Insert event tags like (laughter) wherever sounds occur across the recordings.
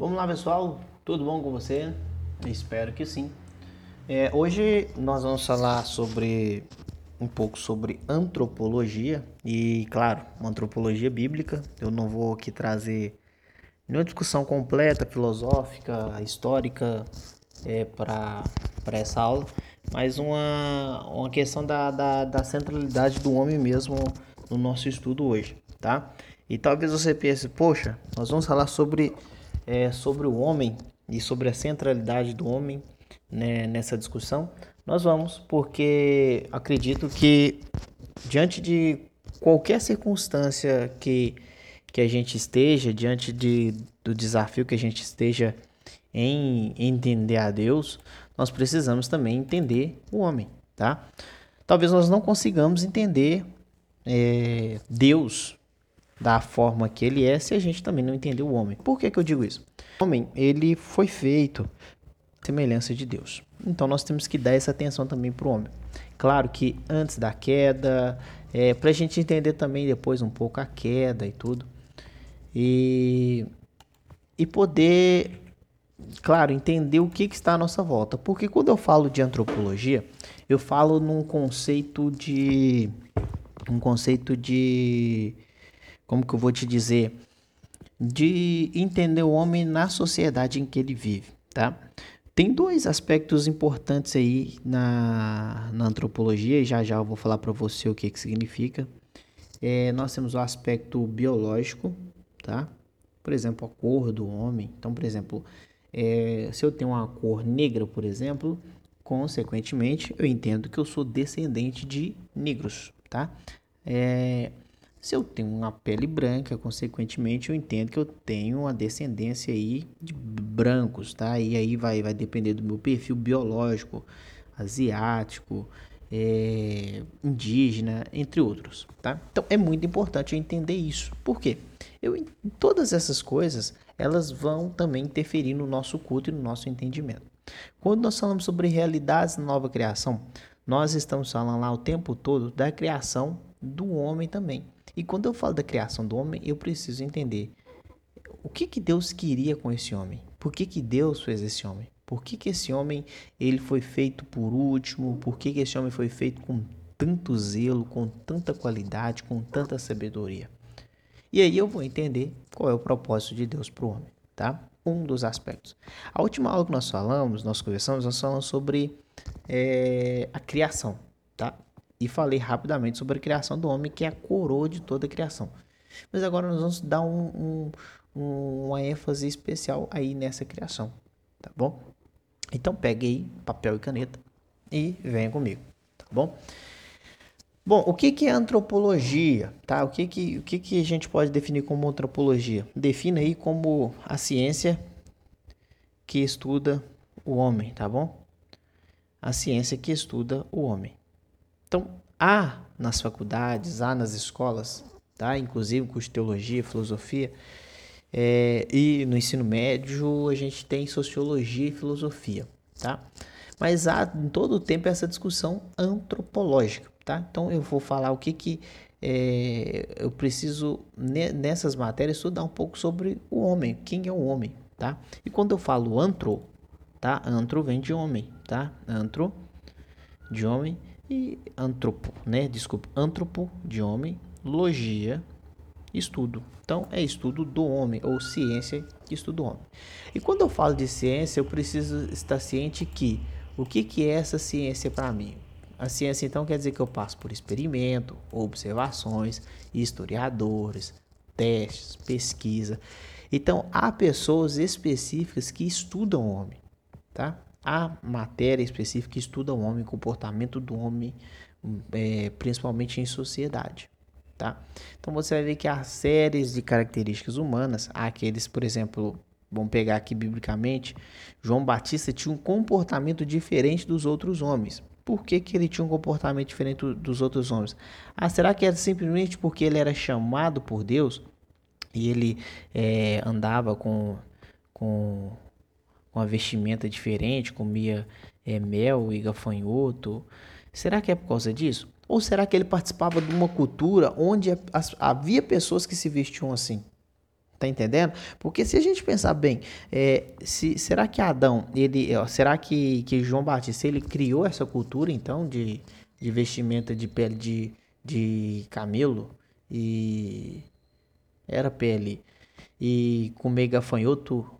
Vamos lá, pessoal. Tudo bom com você? Espero que sim. É, hoje nós vamos falar sobre um pouco sobre antropologia e, claro, uma antropologia bíblica. Eu não vou aqui trazer nenhuma discussão completa, filosófica, histórica é, para essa aula, mas uma, uma questão da, da, da centralidade do homem mesmo no nosso estudo hoje, tá? E talvez você pense, poxa, nós vamos falar sobre é, sobre o homem e sobre a centralidade do homem né, nessa discussão, nós vamos, porque acredito que diante de qualquer circunstância que, que a gente esteja, diante de, do desafio que a gente esteja em entender a Deus, nós precisamos também entender o homem, tá? Talvez nós não consigamos entender é, Deus da forma que ele é se a gente também não entender o homem. Por que, que eu digo isso? O homem, ele foi feito semelhança de Deus. Então nós temos que dar essa atenção também para o homem. Claro que antes da queda, é, para a gente entender também depois um pouco a queda e tudo. E, e poder, claro, entender o que, que está à nossa volta. Porque quando eu falo de antropologia, eu falo num conceito de. Um conceito de como que eu vou te dizer, de entender o homem na sociedade em que ele vive, tá? Tem dois aspectos importantes aí na, na antropologia, e já já eu vou falar para você o que, que significa. É, nós temos o aspecto biológico, tá? Por exemplo, a cor do homem. Então, por exemplo, é, se eu tenho uma cor negra, por exemplo, consequentemente, eu entendo que eu sou descendente de negros, tá? É, se eu tenho uma pele branca, consequentemente, eu entendo que eu tenho uma descendência aí de brancos, tá? E aí vai, vai depender do meu perfil biológico, asiático, é, indígena, entre outros, tá? Então é muito importante entender isso. Por quê? Eu, todas essas coisas, elas vão também interferir no nosso culto e no nosso entendimento. Quando nós falamos sobre realidades da nova criação, nós estamos falando lá o tempo todo da criação do homem também. E quando eu falo da criação do homem, eu preciso entender o que, que Deus queria com esse homem. Por que, que Deus fez esse homem? Por que, que esse homem ele foi feito por último? Por que, que esse homem foi feito com tanto zelo, com tanta qualidade, com tanta sabedoria? E aí eu vou entender qual é o propósito de Deus para o homem, tá? Um dos aspectos. A última aula que nós falamos, nós conversamos, nós falamos sobre é, a criação, tá? E falei rapidamente sobre a criação do homem, que é a coroa de toda a criação. Mas agora nós vamos dar um, um, uma ênfase especial aí nessa criação, tá bom? Então pegue aí papel e caneta e venha comigo, tá bom? Bom, o que, que é antropologia? Tá? O, que, que, o que, que a gente pode definir como antropologia? Defina aí como a ciência que estuda o homem, tá bom? A ciência que estuda o homem. Então, há nas faculdades, há nas escolas, tá? inclusive curso de teologia, filosofia, é, e no ensino médio a gente tem sociologia e filosofia, tá? Mas há em todo o tempo essa discussão antropológica, tá? Então eu vou falar o que que é, eu preciso nessas matérias estudar um pouco sobre o homem, quem é o homem, tá? E quando eu falo antro, tá? Antro vem de homem, tá? Antro de homem e antropo, né? Desculpa, antropo de homem, logia, estudo. Então é estudo do homem ou ciência que estuda o homem. E quando eu falo de ciência, eu preciso estar ciente que o que, que é essa ciência para mim? A ciência então quer dizer que eu passo por experimento, observações, historiadores, testes, pesquisa. Então há pessoas específicas que estudam o homem, tá? A matéria específica estuda o homem, o comportamento do homem, é, principalmente em sociedade. Tá? Então você vai ver que há séries de características humanas, há aqueles, por exemplo, vamos pegar aqui biblicamente, João Batista tinha um comportamento diferente dos outros homens. Por que, que ele tinha um comportamento diferente dos outros homens? Ah, será que era simplesmente porque ele era chamado por Deus e ele é, andava com, com uma vestimenta diferente, comia é, mel e gafanhoto. Será que é por causa disso? Ou será que ele participava de uma cultura onde havia pessoas que se vestiam assim? Tá entendendo? Porque se a gente pensar bem, é, se, será que Adão, ele, ó, será que, que João Batista, ele criou essa cultura, então, de, de vestimenta de pele de, de camelo e era pele e comer gafanhoto,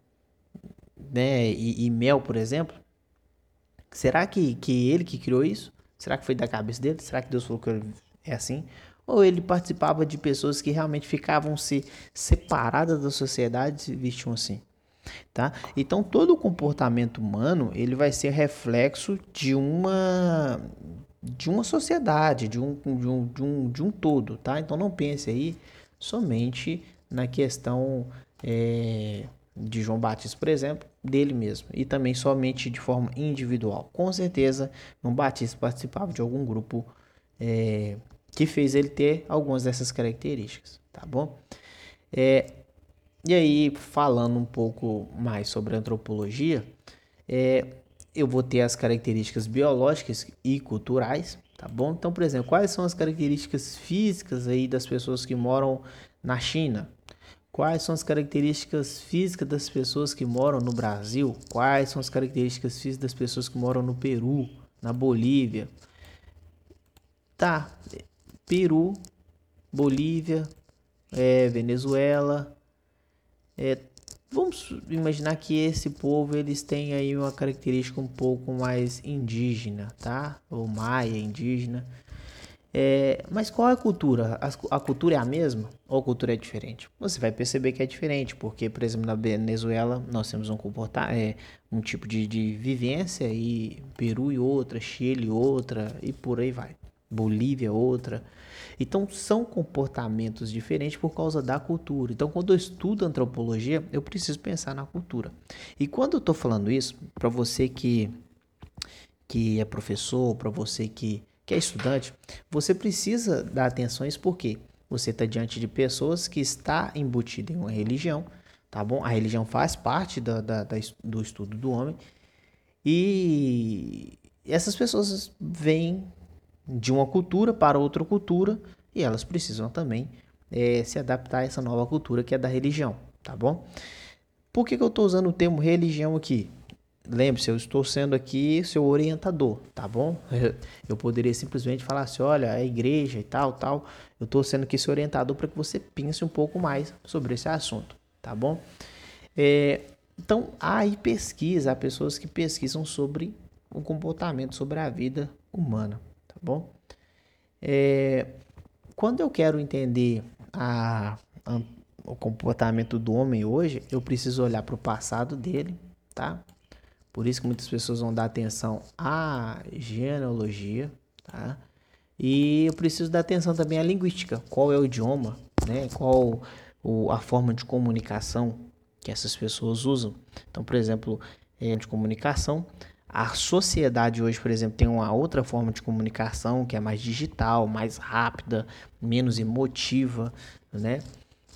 né, e, e mel, por exemplo? Será que, que ele que criou isso? Será que foi da cabeça dele? Será que Deus falou que é assim? Ou ele participava de pessoas que realmente ficavam se separadas da sociedade e se vestiam assim? Tá? Então todo o comportamento humano ele vai ser reflexo de uma de uma sociedade, de um, de um, de um, de um todo, tá? Então não pense aí somente na questão é, de João Batista, por exemplo, dele mesmo, e também somente de forma individual. Com certeza, João Batista participava de algum grupo é, que fez ele ter algumas dessas características, tá bom? É, e aí, falando um pouco mais sobre antropologia, é, eu vou ter as características biológicas e culturais, tá bom? Então, por exemplo, quais são as características físicas aí das pessoas que moram na China? Quais são as características físicas das pessoas que moram no Brasil? Quais são as características físicas das pessoas que moram no Peru, na Bolívia? Tá, Peru, Bolívia, é, Venezuela. É, vamos imaginar que esse povo eles têm aí uma característica um pouco mais indígena, tá? Ou maia, indígena. É, mas qual é a cultura? A, a, cultura é a mesma ou a cultura é diferente? Você vai perceber que é diferente, porque, por exemplo, na Venezuela nós temos um comportar, é, um tipo de, de vivência e Peru e outra, Chile outra e por aí vai. Bolívia outra. Então são comportamentos diferentes por causa da cultura. Então quando eu estudo antropologia, eu preciso pensar na cultura. E quando eu estou falando isso, para você que que é professor, para você que que é estudante, você precisa dar atenção a isso porque você está diante de pessoas que está embutido em uma religião, tá bom? A religião faz parte da, da, da, do estudo do homem e essas pessoas vêm de uma cultura para outra cultura e elas precisam também é, se adaptar a essa nova cultura que é da religião, tá bom? Por que, que eu estou usando o termo religião aqui? Lembre-se, eu estou sendo aqui seu orientador, tá bom? (laughs) Eu poderia simplesmente falar assim: olha, a igreja e tal, tal. Eu estou sendo aqui seu orientador para que você pense um pouco mais sobre esse assunto, tá bom? É, então, há aí pesquisa, há pessoas que pesquisam sobre o comportamento, sobre a vida humana, tá bom? É, quando eu quero entender a, a, o comportamento do homem hoje, eu preciso olhar para o passado dele, tá? Por isso que muitas pessoas vão dar atenção à genealogia, tá? E eu preciso dar atenção também à linguística. Qual é o idioma, né? Qual o, a forma de comunicação que essas pessoas usam. Então, por exemplo, é, de comunicação, a sociedade hoje, por exemplo, tem uma outra forma de comunicação que é mais digital, mais rápida, menos emotiva, né?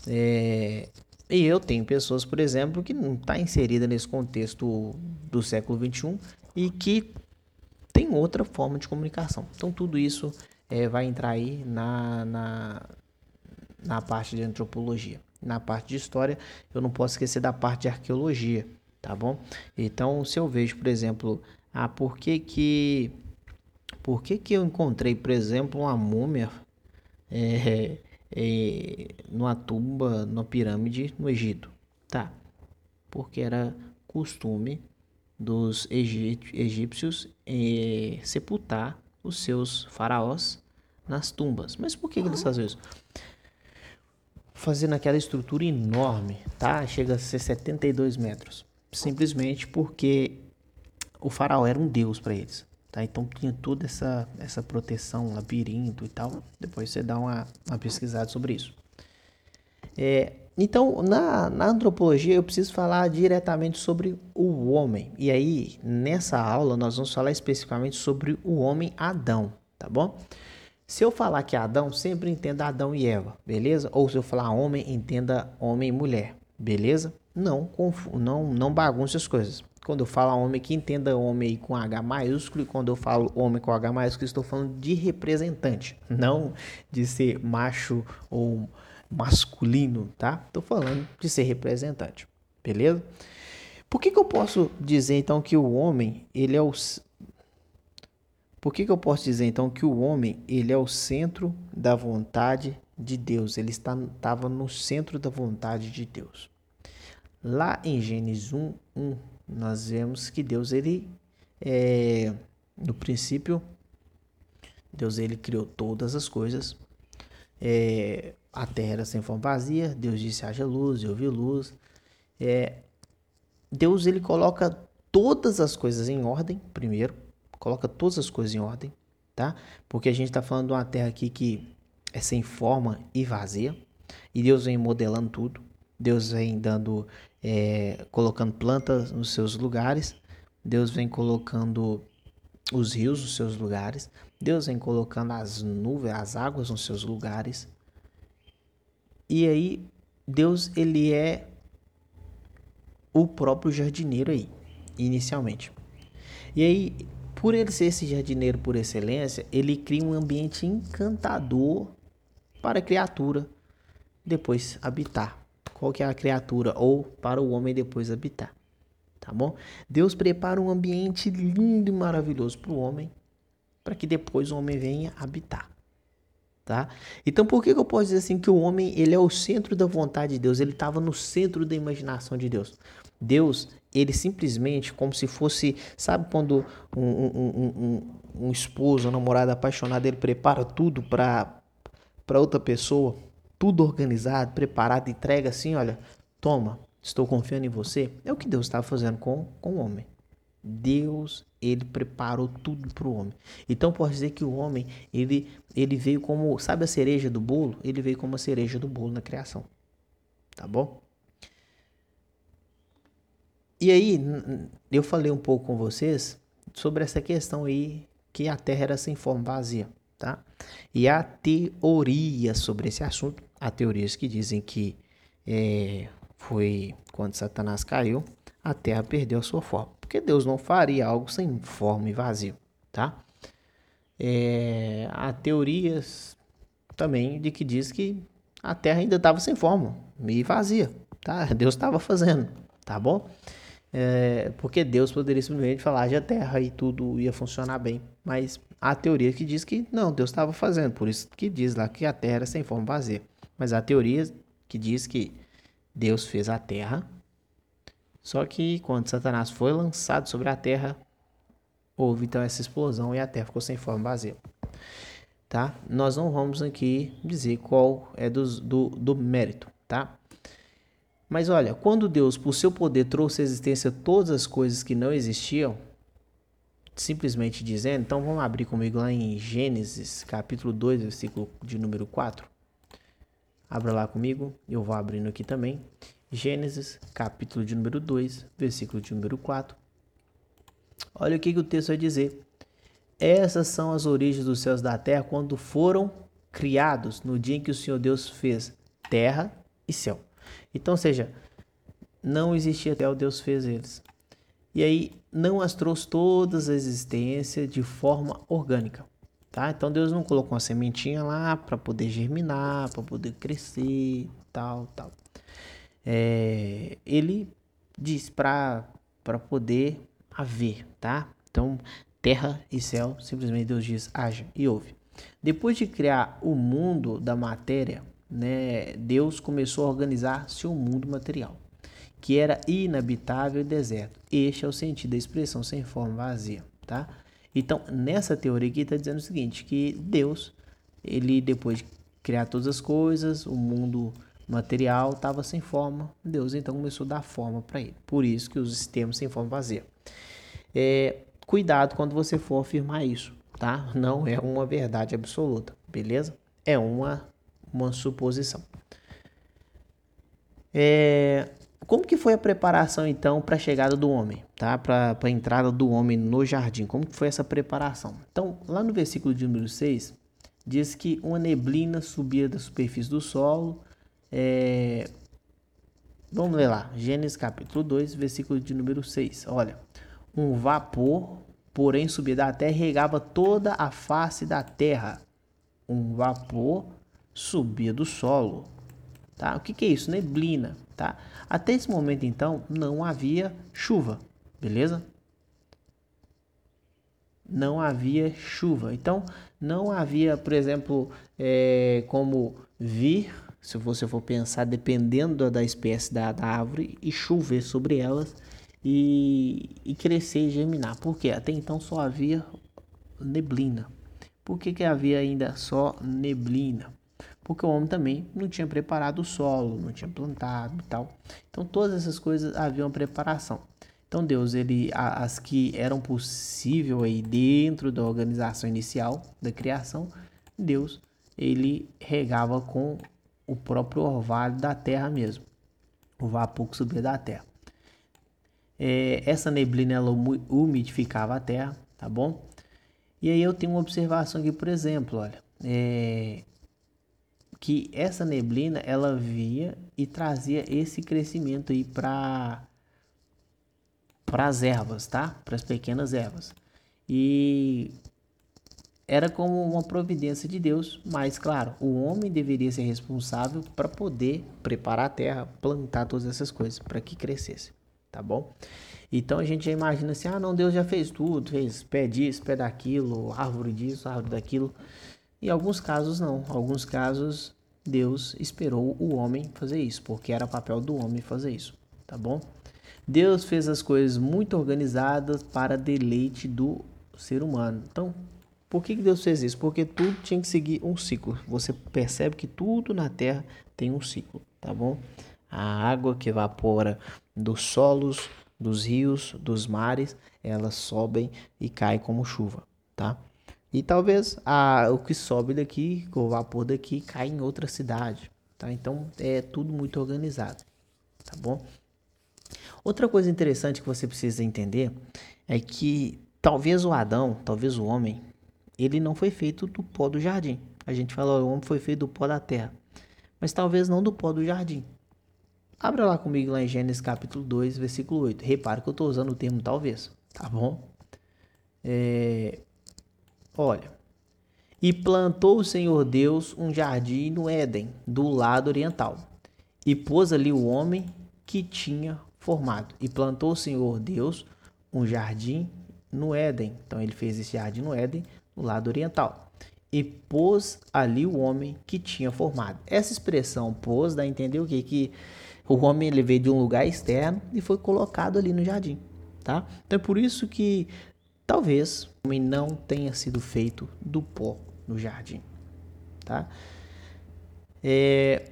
É, e eu tenho pessoas, por exemplo, que não está inserida nesse contexto do século XXI e que tem outra forma de comunicação. Então tudo isso é, vai entrar aí na, na, na parte de antropologia. Na parte de história, eu não posso esquecer da parte de arqueologia, tá bom? Então, se eu vejo, por exemplo, ah, por que que, por que, que eu encontrei, por exemplo, uma múmia (laughs) é, é, numa tumba, numa pirâmide no Egito. Tá, porque era costume dos egípcios é, sepultar os seus faraós nas tumbas. Mas por que, que eles faziam isso? Fazendo aquela estrutura enorme, tá? Chega a ser 72 metros. Simplesmente porque o faraó era um deus para eles. Tá? Então tinha toda essa, essa proteção, labirinto e tal. Depois você dá uma, uma pesquisada sobre isso. É, então, na, na antropologia, eu preciso falar diretamente sobre o homem. E aí, nessa aula, nós vamos falar especificamente sobre o homem Adão, tá bom? Se eu falar que é Adão, sempre entenda Adão e Eva, beleza? Ou se eu falar homem, entenda homem e mulher, beleza? Não, não, não bagunce as coisas. Quando eu falo homem, que entenda homem com H maiúsculo, e quando eu falo homem com H maiúsculo, estou falando de representante, não de ser macho ou masculino, tá? Tô falando de ser representante, beleza? Por que, que eu posso dizer então que o homem, ele é o Por que, que eu posso dizer então que o homem, ele é o centro da vontade de Deus? Ele estava no centro da vontade de Deus. Lá em Gênesis 1, 1 nós vemos que Deus, ele, é, no princípio, Deus ele criou todas as coisas. É, a terra era sem forma vazia. Deus disse haja luz e houve luz. É, Deus ele coloca todas as coisas em ordem primeiro, coloca todas as coisas em ordem, tá? Porque a gente está falando de uma terra aqui que é sem forma e vazia, e Deus vem modelando tudo. Deus vem dando, é, colocando plantas nos seus lugares. Deus vem colocando os rios nos seus lugares. Deus vem colocando as nuvens, as águas nos seus lugares. E aí Deus ele é o próprio jardineiro aí, inicialmente. E aí, por ele ser esse jardineiro por excelência, ele cria um ambiente encantador para a criatura depois habitar. Qual que é a criatura ou para o homem depois habitar? Tá bom? Deus prepara um ambiente lindo e maravilhoso para o homem, para que depois o homem venha habitar tá? Então por que, eu posso dizer assim que o homem ele é o centro da vontade de Deus? Ele estava no centro da imaginação de Deus. Deus, ele simplesmente, como se fosse, sabe quando um, um, um, um esposo, um namorado apaixonado, ele prepara tudo para para outra pessoa, tudo organizado, preparado, entrega assim, olha, toma, estou confiando em você. É o que Deus estava fazendo com, com o homem. Deus, ele preparou tudo para o homem. Então pode dizer que o homem, ele, ele veio como, sabe a cereja do bolo? Ele veio como a cereja do bolo na criação. Tá bom? E aí, eu falei um pouco com vocês sobre essa questão aí que a Terra era sem forma vazia, tá? E há teorias sobre esse assunto. Há teorias que dizem que é, foi quando Satanás caiu, a Terra perdeu a sua forma porque Deus não faria algo sem forma e vazio, tá? É, há teorias também de que diz que a Terra ainda estava sem forma e vazia, tá? (laughs) Deus estava fazendo, tá bom? É, porque Deus poderia simplesmente falar a Terra e tudo ia funcionar bem, mas há teoria que diz que não, Deus estava fazendo, por isso que diz lá que a Terra era sem forma vazia. Mas há teoria que diz que Deus fez a Terra só que quando Satanás foi lançado sobre a terra, houve então essa explosão e a terra ficou sem forma vazia. Tá? Nós não vamos aqui dizer qual é do, do, do mérito, tá? Mas olha, quando Deus, por seu poder, trouxe à existência todas as coisas que não existiam, simplesmente dizendo, então vamos abrir comigo lá em Gênesis, capítulo 2, versículo de número 4. Abra lá comigo, eu vou abrindo aqui também. Gênesis, capítulo de número 2, versículo de número 4. Olha o que, que o texto vai dizer. Essas são as origens dos céus da terra quando foram criados no dia em que o Senhor Deus fez terra e céu. Então, seja, não existia até o Deus fez eles. E aí não as trouxe todas a existência de forma orgânica. Tá? Então Deus não colocou uma sementinha lá para poder germinar, para poder crescer, tal, tal é, ele diz para poder haver, tá? Então, terra e céu, simplesmente Deus diz haja e ouve. Depois de criar o mundo da matéria, né, Deus começou a organizar seu mundo material, que era inabitável e deserto. Este é o sentido da expressão sem forma vazia, tá? Então, nessa teoria aqui está dizendo o seguinte, que Deus, ele depois de criar todas as coisas, o mundo material estava sem forma, Deus então começou a dar forma para ele. Por isso que os sistemas sem forma vazia. É, cuidado quando você for afirmar isso, tá? Não é uma verdade absoluta, beleza? É uma, uma suposição. É, como que foi a preparação então para a chegada do homem, tá? Para a entrada do homem no jardim? Como que foi essa preparação? Então, lá no versículo de número 6, diz que uma neblina subia da superfície do solo é... Vamos ler lá, Gênesis capítulo 2, versículo de número 6. Olha, um vapor, porém, subia da terra e regava toda a face da terra. Um vapor subia do solo, Tá? O que, que é isso? Neblina. Tá? Até esse momento, então, não havia chuva, beleza? Não havia chuva. Então, não havia, por exemplo, é, como vir, se você for pensar, dependendo da espécie da, da árvore, e chover sobre elas e, e crescer e germinar. Por quê? Até então só havia neblina. Por que, que havia ainda só neblina? Porque o homem também não tinha preparado o solo, não tinha plantado e tal. Então todas essas coisas haviam preparação. Então Deus, ele as que eram possível aí dentro da organização inicial da criação, Deus ele regava com o próprio orvalho da terra mesmo, o vapor que subia da terra. É, essa neblina ela umidificava a terra, tá bom? E aí eu tenho uma observação aqui, por exemplo, olha, é, que essa neblina ela via e trazia esse crescimento aí para para as ervas, tá? Para as pequenas ervas. E era como uma providência de Deus, mas claro, o homem deveria ser responsável para poder preparar a terra, plantar todas essas coisas para que crescesse, tá bom? Então a gente já imagina assim: ah, não, Deus já fez tudo, fez pé disso, pé daquilo, árvore disso, árvore daquilo. Em alguns casos, não. Alguns casos, Deus esperou o homem fazer isso, porque era papel do homem fazer isso, tá bom? Deus fez as coisas muito organizadas para deleite do ser humano. Então, por que Deus fez isso? Porque tudo tinha que seguir um ciclo. Você percebe que tudo na terra tem um ciclo, tá bom? A água que evapora dos solos, dos rios, dos mares, elas sobem e caem como chuva, tá? E talvez a, o que sobe daqui, o vapor daqui, cai em outra cidade, tá? Então é tudo muito organizado, tá bom? Outra coisa interessante que você precisa entender é que talvez o Adão, talvez o homem, ele não foi feito do pó do jardim. A gente fala, o homem foi feito do pó da terra, mas talvez não do pó do jardim. Abra lá comigo lá em Gênesis capítulo 2, versículo 8. Repare que eu estou usando o termo talvez, tá bom? É... Olha. E plantou o Senhor Deus um jardim no Éden, do lado oriental, e pôs ali o homem que tinha formado. E plantou o Senhor Deus um jardim no Éden. Então ele fez esse jardim no Éden, no lado oriental. E pôs ali o homem que tinha formado. Essa expressão pôs dá a entender o quê? Que o homem ele veio de um lugar externo e foi colocado ali no jardim, tá? Então é por isso que talvez homem não tenha sido feito do pó no jardim, tá? É,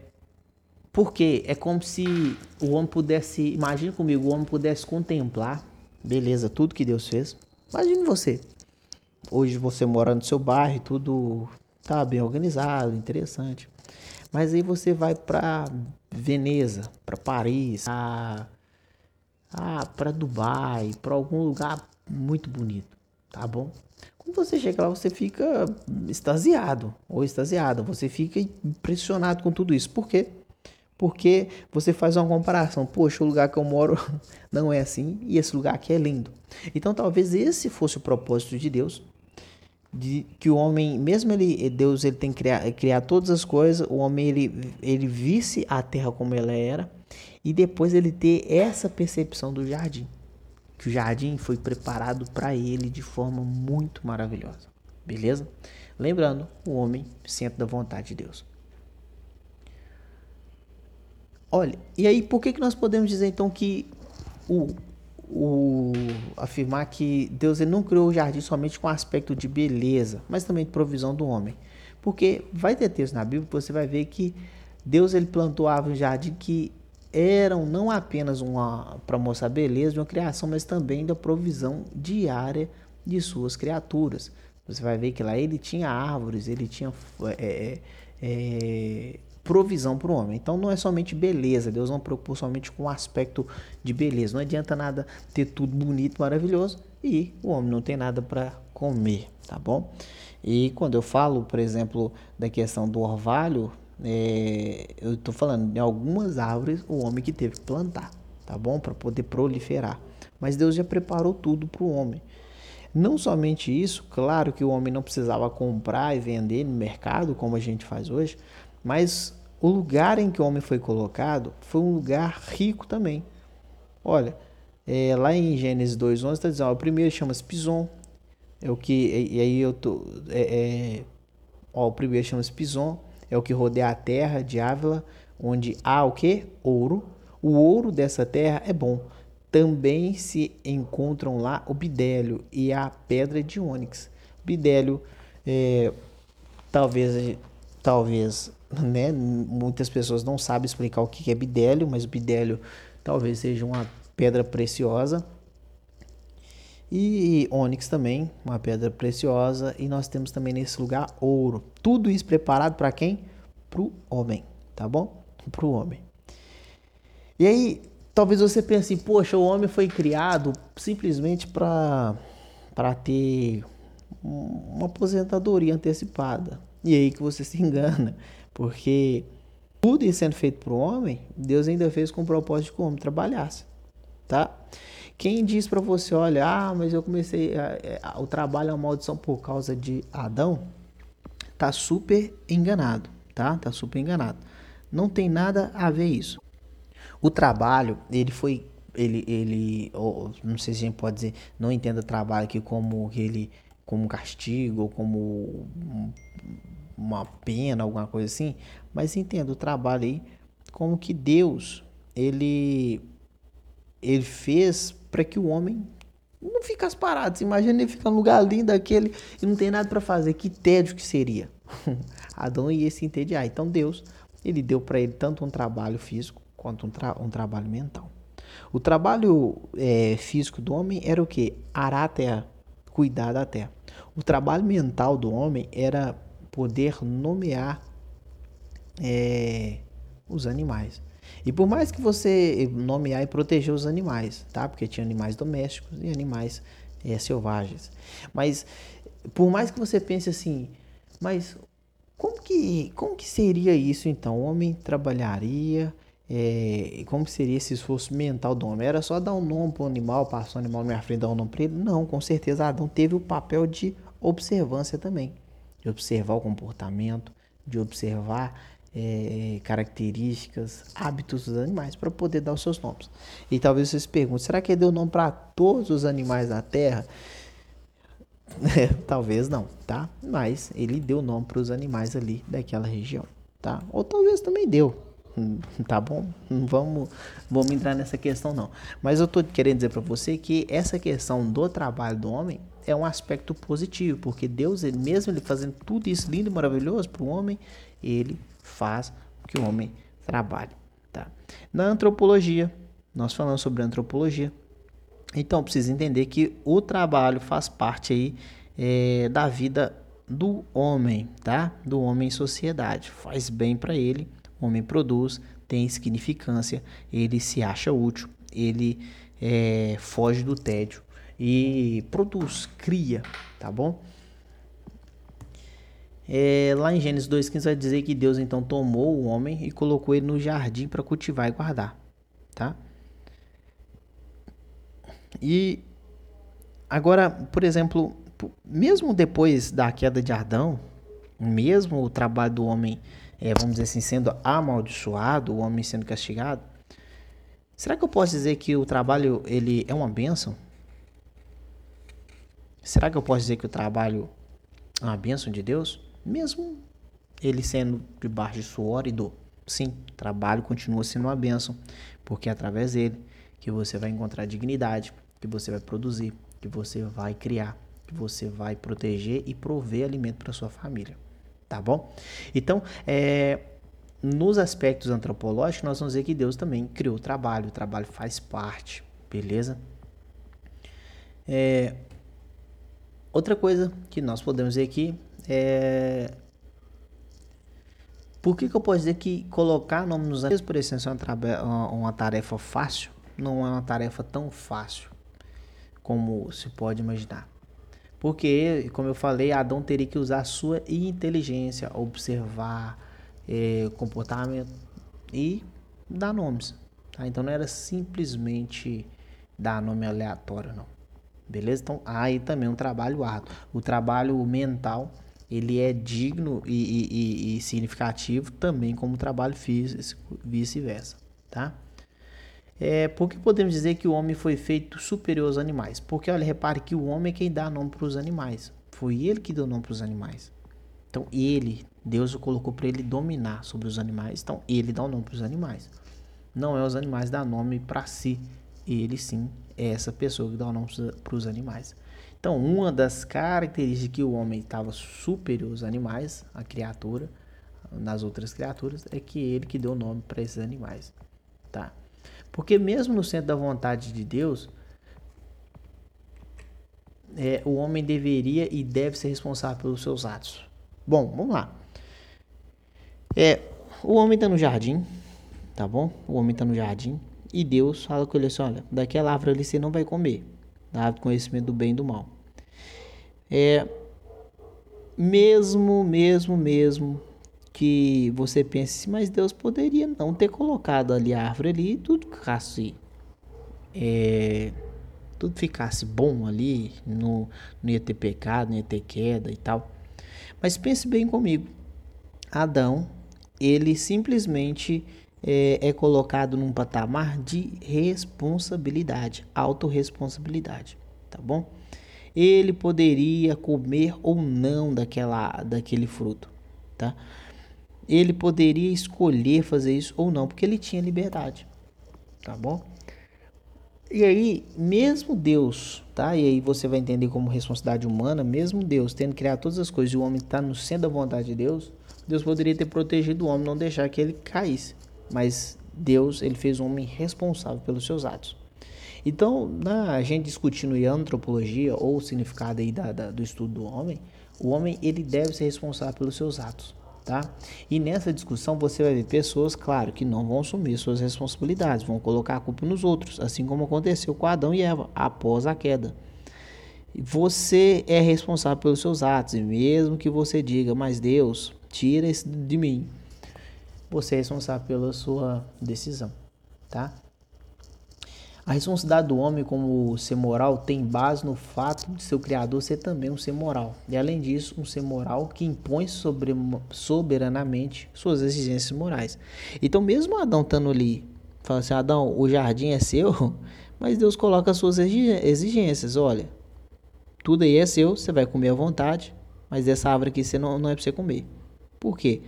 porque é como se o homem pudesse, imagine comigo, o homem pudesse contemplar, beleza, tudo que Deus fez. Imagine você, hoje você mora no seu bairro, tudo tá bem organizado, interessante. Mas aí você vai para Veneza, para Paris, a, a para Dubai, para algum lugar muito bonito, tá bom? Quando você chega lá, você fica extasiado ou extasiada, você fica impressionado com tudo isso. Por quê? Porque você faz uma comparação. Poxa, o lugar que eu moro (laughs) não é assim e esse lugar aqui é lindo. Então, talvez esse fosse o propósito de Deus de que o homem, mesmo ele, Deus ele tem que criar, criar todas as coisas, o homem ele, ele visse a terra como ela era e depois ele ter essa percepção do jardim, que o jardim foi preparado para ele de forma muito maravilhosa, beleza? Lembrando, o homem centro da vontade de Deus. Olha, e aí por que, que nós podemos dizer então que o, o, afirmar que Deus ele não criou o jardim somente com aspecto de beleza, mas também de provisão do homem. Porque vai ter texto na Bíblia que você vai ver que Deus ele plantou árvores no jardim que eram não apenas uma para mostrar a beleza de uma criação, mas também da provisão diária de suas criaturas. Você vai ver que lá ele tinha árvores, ele tinha é, é, provisão para o homem. Então não é somente beleza, Deus não preocupa somente com o aspecto de beleza. Não adianta nada ter tudo bonito, maravilhoso e o homem não tem nada para comer, tá bom? E quando eu falo, por exemplo, da questão do orvalho, é, eu estou falando de algumas árvores o homem que teve que plantar, tá bom? Para poder proliferar. Mas Deus já preparou tudo para o homem. Não somente isso, claro que o homem não precisava comprar e vender no mercado como a gente faz hoje, mas o lugar em que o homem foi colocado foi um lugar rico também. Olha, é, lá em Gênesis 2:11 está dizendo, ó, o primeiro chama-se Pison, é o que e, e aí eu tô é, é, ó, o primeiro chama-se Pison, é o que rodeia a terra de Ávila, onde há o que? Ouro. O ouro dessa terra é bom. Também se encontram lá o bidélio e a pedra de ônix. Bidélio, é, talvez, talvez, né? Muitas pessoas não sabem explicar o que é bidélio, mas o bidélio talvez seja uma pedra preciosa. E ônix também, uma pedra preciosa. E nós temos também nesse lugar ouro. Tudo isso preparado para quem? Para o homem, tá bom? Para o homem. E aí, talvez você pense assim, poxa, o homem foi criado simplesmente para ter uma aposentadoria antecipada. E aí que você (laughs) se engana, porque tudo isso sendo feito para o homem, Deus ainda fez com o propósito que o homem trabalhasse tá? Quem diz para você, olha, ah, mas eu comecei a, a, o trabalho é uma maldição por causa de Adão, tá super enganado, tá? Tá super enganado. Não tem nada a ver isso. O trabalho, ele foi ele ele não sei se a gente pode dizer, não entenda trabalho aqui como ele como castigo ou como uma pena, alguma coisa assim, mas entenda o trabalho aí como que Deus ele ele fez para que o homem não ficasse parado. Você imagina ele ficar num lugar lindo daquele e não tem nada para fazer. Que tédio que seria. (laughs) Adão ia se entediar. Então Deus, ele deu para ele tanto um trabalho físico quanto um, tra um trabalho mental. O trabalho é, físico do homem era o que? Arar a terra, cuidar da terra. O trabalho mental do homem era poder nomear é, os animais. E por mais que você nomear e proteger os animais, tá? Porque tinha animais domésticos e animais é, selvagens. Mas por mais que você pense assim, mas como que, como que seria isso então? O homem trabalharia, é, como seria esse esforço mental do homem? Era só dar um nome para o animal, passar o animal na minha frente, dar um nome para ele? Não, com certeza Adão teve o papel de observância também, de observar o comportamento, de observar é, características, hábitos dos animais para poder dar os seus nomes. E talvez você se pergunte: será que ele deu nome para todos os animais da Terra? É, (laughs) talvez não, tá? Mas ele deu nome para os animais ali daquela região, tá? Ou talvez também deu, hum, tá bom? Não vamos, vamos entrar nessa questão não. Mas eu tô querendo dizer para você que essa questão do trabalho do homem é um aspecto positivo, porque Deus, ele mesmo ele fazendo tudo isso lindo e maravilhoso para o homem, ele faz que o homem trabalhe. Tá? Na antropologia, nós falamos sobre antropologia, então precisa entender que o trabalho faz parte aí é, da vida do homem, tá? Do homem em sociedade, faz bem para ele, o homem produz, tem significância, ele se acha útil, ele é, foge do tédio e produz, cria, tá bom? É, lá em Gênesis 2,15 vai dizer que Deus então tomou o homem e colocou ele no jardim para cultivar e guardar, tá? E agora, por exemplo, mesmo depois da queda de Adão, mesmo o trabalho do homem, é, vamos dizer assim, sendo amaldiçoado, o homem sendo castigado, será que eu posso dizer que o trabalho ele é uma bênção? Será que eu posso dizer que o trabalho é uma bênção de Deus? Mesmo ele sendo debaixo de suor e dor. Sim, trabalho continua sendo uma bênção, porque é através dele que você vai encontrar dignidade, que você vai produzir, que você vai criar, que você vai proteger e prover alimento para sua família. Tá bom? Então, é, nos aspectos antropológicos, nós vamos ver que Deus também criou o trabalho, o trabalho faz parte, beleza? É, outra coisa que nós podemos ver aqui é... Por que, que eu posso dizer que colocar nome nos animais, por essência, é uma, uma tarefa fácil? Não é uma tarefa tão fácil como se pode imaginar. Porque, como eu falei, Adão teria que usar sua inteligência, observar é, comportamento e dar nomes. Tá? Então não era simplesmente dar nome aleatório, não. Beleza? Então aí também um trabalho árduo. O trabalho mental ele é digno e, e, e significativo também como trabalho físico, vice-versa, tá? É, por que podemos dizer que o homem foi feito superior aos animais? Porque, olha, repare que o homem é quem dá nome para os animais. Foi ele que deu nome para os animais. Então, ele, Deus o colocou para ele dominar sobre os animais. Então, ele dá o nome para os animais. Não é os animais dar nome para si. Ele sim é essa pessoa que dá o nome para os animais. Então, uma das características que o homem estava superior aos animais, a criatura, nas outras criaturas, é que ele que deu o nome para esses animais, tá? Porque mesmo no centro da vontade de Deus, é, o homem deveria e deve ser responsável pelos seus atos. Bom, vamos lá. É, o homem está no jardim, tá bom? O homem está no jardim e Deus fala com ele assim: olha, daquela árvore ali você não vai comer, da árvore do conhecimento do bem e do mal. É, mesmo, mesmo, mesmo que você pense, mas Deus poderia não ter colocado ali a árvore ali e tudo ficasse, é, tudo ficasse bom ali, não, não ia ter pecado, não ia ter queda e tal. Mas pense bem comigo, Adão, ele simplesmente é, é colocado num patamar de responsabilidade, autorresponsabilidade, tá bom? Ele poderia comer ou não daquela, daquele fruto, tá? Ele poderia escolher fazer isso ou não, porque ele tinha liberdade, tá bom? E aí, mesmo Deus, tá? E aí você vai entender como responsabilidade humana, mesmo Deus tendo criado todas as coisas e o homem está no centro da vontade de Deus, Deus poderia ter protegido o homem, não deixar que ele caísse. Mas Deus, ele fez o homem responsável pelos seus atos. Então, na a gente discutindo a antropologia ou o significado aí da, da, do estudo do homem, o homem ele deve ser responsável pelos seus atos, tá? E nessa discussão você vai ver pessoas, claro, que não vão assumir suas responsabilidades, vão colocar a culpa nos outros, assim como aconteceu com Adão e Eva após a queda. Você é responsável pelos seus atos, e mesmo que você diga, mas Deus, tira isso de mim, você é responsável pela sua decisão, tá? A responsabilidade do homem como ser moral tem base no fato de seu criador ser também um ser moral. E além disso, um ser moral que impõe sobre, soberanamente suas exigências morais. Então, mesmo Adão estando ali, fala assim: Adão, o jardim é seu, (laughs) mas Deus coloca suas exigências. Olha, tudo aí é seu, você vai comer à vontade, mas essa árvore aqui você não, não é para você comer. Por quê?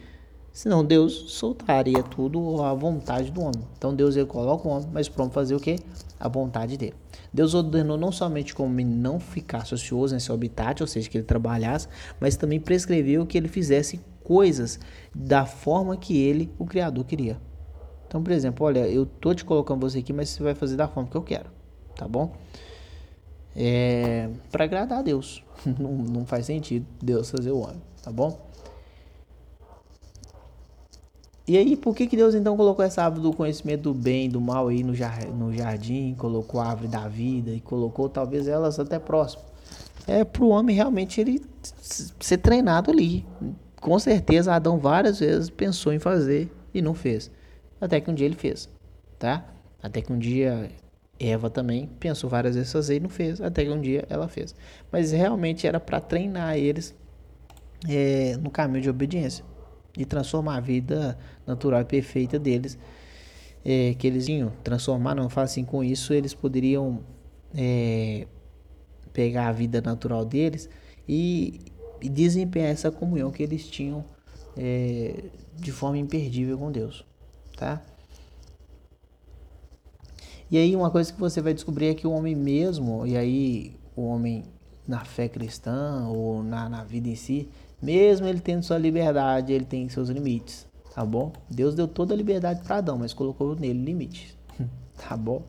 Senão Deus soltaria tudo à vontade do homem. Então Deus ele coloca o homem, mas pronto fazer o que? A vontade dele. Deus ordenou não somente como ele não ficasse ocioso nesse habitat, ou seja, que ele trabalhasse, mas também prescreveu que ele fizesse coisas da forma que ele, o Criador, queria. Então, por exemplo, olha, eu tô te colocando você aqui, mas você vai fazer da forma que eu quero, tá bom? É, para agradar a Deus. (laughs) não, não faz sentido Deus fazer o homem, tá bom? E aí, por que, que Deus então colocou essa árvore do conhecimento do bem e do mal aí no, jardim, colocou a árvore da vida e colocou talvez elas até próximo? É para o homem realmente ele ser treinado ali. Com certeza Adão várias vezes pensou em fazer e não fez. Até que um dia ele fez, tá? Até que um dia Eva também pensou várias vezes fazer e não fez. Até que um dia ela fez. Mas realmente era para treinar eles é, no caminho de obediência e transformar a vida natural e perfeita deles. É, que eles iam transformar, não fala assim, com isso eles poderiam é, pegar a vida natural deles e, e, desempenhar essa comunhão que eles tinham é, de forma imperdível com Deus, tá? E aí uma coisa que você vai descobrir é que o homem mesmo, e aí o homem na fé cristã ou na, na vida em si, mesmo ele tendo sua liberdade, ele tem seus limites, tá bom? Deus deu toda a liberdade para Adão, mas colocou nele limites, (laughs) tá bom?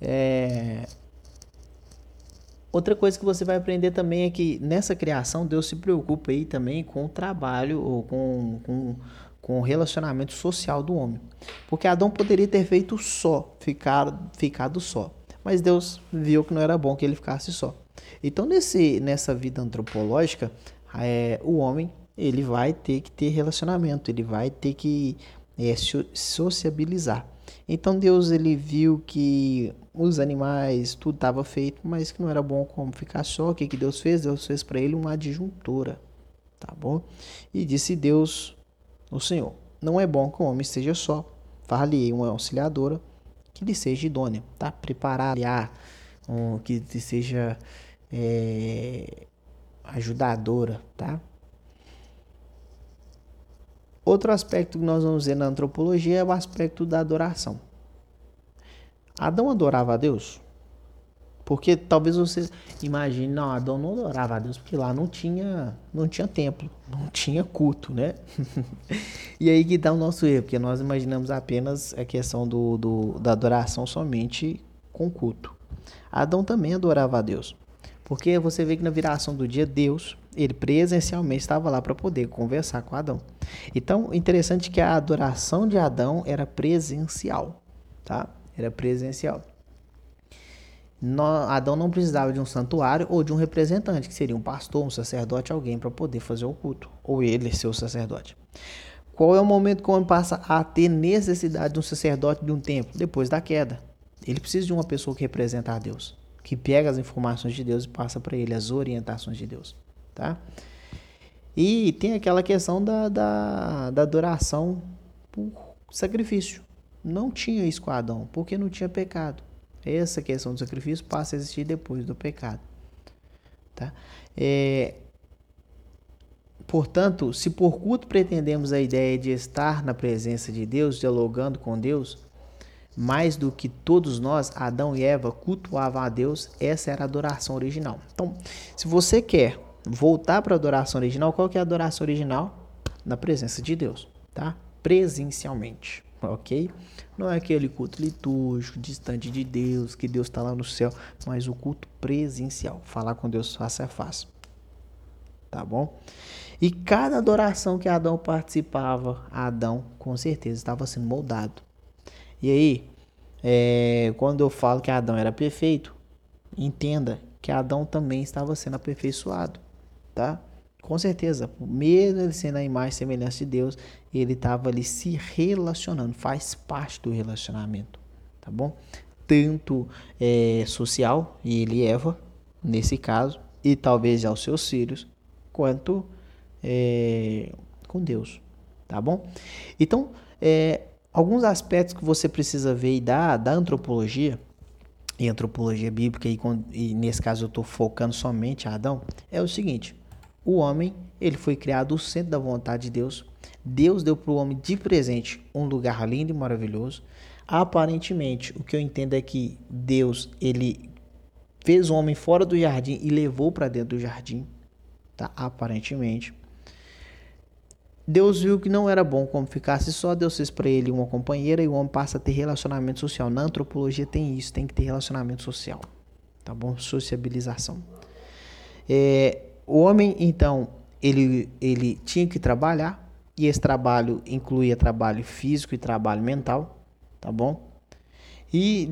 É... Outra coisa que você vai aprender também é que nessa criação Deus se preocupa aí também com o trabalho ou com, com, com o relacionamento social do homem. Porque Adão poderia ter feito só, ficar, ficado só. Mas Deus viu que não era bom que ele ficasse só. Então, nesse, nessa vida antropológica, é, o homem ele vai ter que ter relacionamento, ele vai ter que é, sociabilizar. Então Deus ele viu que os animais tudo estava feito, mas que não era bom como ficar só. O que, que Deus fez? Deus fez para ele uma adjuntora, tá bom? E disse Deus, o Senhor, não é bom que o homem esteja só, far-lhe uma auxiliadora que lhe seja idônea, tá? Preparar, um, que seja é, ajudadora, tá? Outro aspecto que nós vamos ver na antropologia é o aspecto da adoração. Adão adorava a Deus? Porque talvez você imagine, não, Adão não adorava a Deus, porque lá não tinha, não tinha templo, não tinha culto, né? (laughs) e aí que dá o nosso erro, porque nós imaginamos apenas a questão do, do, da adoração somente com culto. Adão também adorava a Deus. Porque você vê que na viração do dia, Deus, ele presencialmente estava lá para poder conversar com Adão. Então, interessante que a adoração de Adão era presencial, tá? Era presencial. Adão não precisava de um santuário ou de um representante, que seria um pastor, um sacerdote, alguém para poder fazer o culto, ou ele ser o sacerdote. Qual é o momento que o homem passa a ter necessidade de um sacerdote de um templo? Depois da queda. Ele precisa de uma pessoa que representa a Deus que pega as informações de Deus e passa para ele as orientações de Deus, tá? E tem aquela questão da, da, da adoração por sacrifício. Não tinha Adão, porque não tinha pecado. Essa questão do sacrifício passa a existir depois do pecado. Tá? É, portanto, se por culto pretendemos a ideia de estar na presença de Deus, dialogando com Deus, mais do que todos nós, Adão e Eva cultuavam a Deus, essa era a adoração original. Então, se você quer voltar para a adoração original, qual que é a adoração original? Na presença de Deus, tá? Presencialmente, ok? Não é aquele culto litúrgico, distante de Deus, que Deus está lá no céu, mas o culto presencial, falar com Deus face a face, tá bom? E cada adoração que Adão participava, Adão com certeza estava sendo moldado e aí, é, quando eu falo que Adão era perfeito, entenda que Adão também estava sendo aperfeiçoado, tá? Com certeza, mesmo ele sendo a imagem e semelhança de Deus, ele estava ali se relacionando, faz parte do relacionamento, tá bom? Tanto é, social, e ele Eva, nesse caso, e talvez já os seus filhos, quanto é, com Deus, tá bom? Então, é, Alguns aspectos que você precisa ver da, da antropologia, e antropologia bíblica, e, e nesse caso eu estou focando somente Adão, é o seguinte: o homem ele foi criado no centro da vontade de Deus. Deus deu para o homem de presente um lugar lindo e maravilhoso. Aparentemente, o que eu entendo é que Deus ele fez o homem fora do jardim e levou para dentro do jardim, tá? Aparentemente. Deus viu que não era bom como ficasse só, Deus fez para ele uma companheira e o homem passa a ter relacionamento social. Na antropologia tem isso, tem que ter relacionamento social, tá bom? Sociabilização. É, o homem, então, ele, ele tinha que trabalhar e esse trabalho incluía trabalho físico e trabalho mental, tá bom? E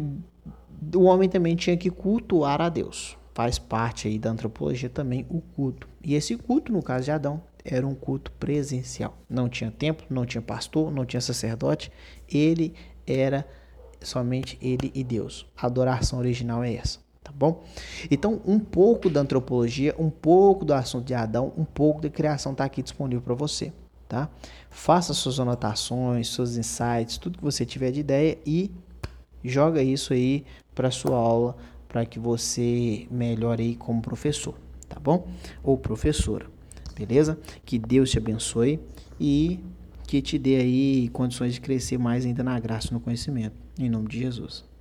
o homem também tinha que cultuar a Deus. Faz parte aí da antropologia também o culto. E esse culto, no caso de Adão, era um culto presencial. Não tinha templo, não tinha pastor, não tinha sacerdote. Ele era somente ele e Deus. A adoração original é essa, tá bom? Então, um pouco da antropologia, um pouco do assunto de Adão, um pouco da criação está aqui disponível para você, tá? Faça suas anotações, seus insights, tudo que você tiver de ideia e joga isso aí para sua aula para que você melhore aí como professor, tá bom? Ou professora. Beleza? Que Deus te abençoe e que te dê aí condições de crescer mais ainda na graça e no conhecimento. Em nome de Jesus.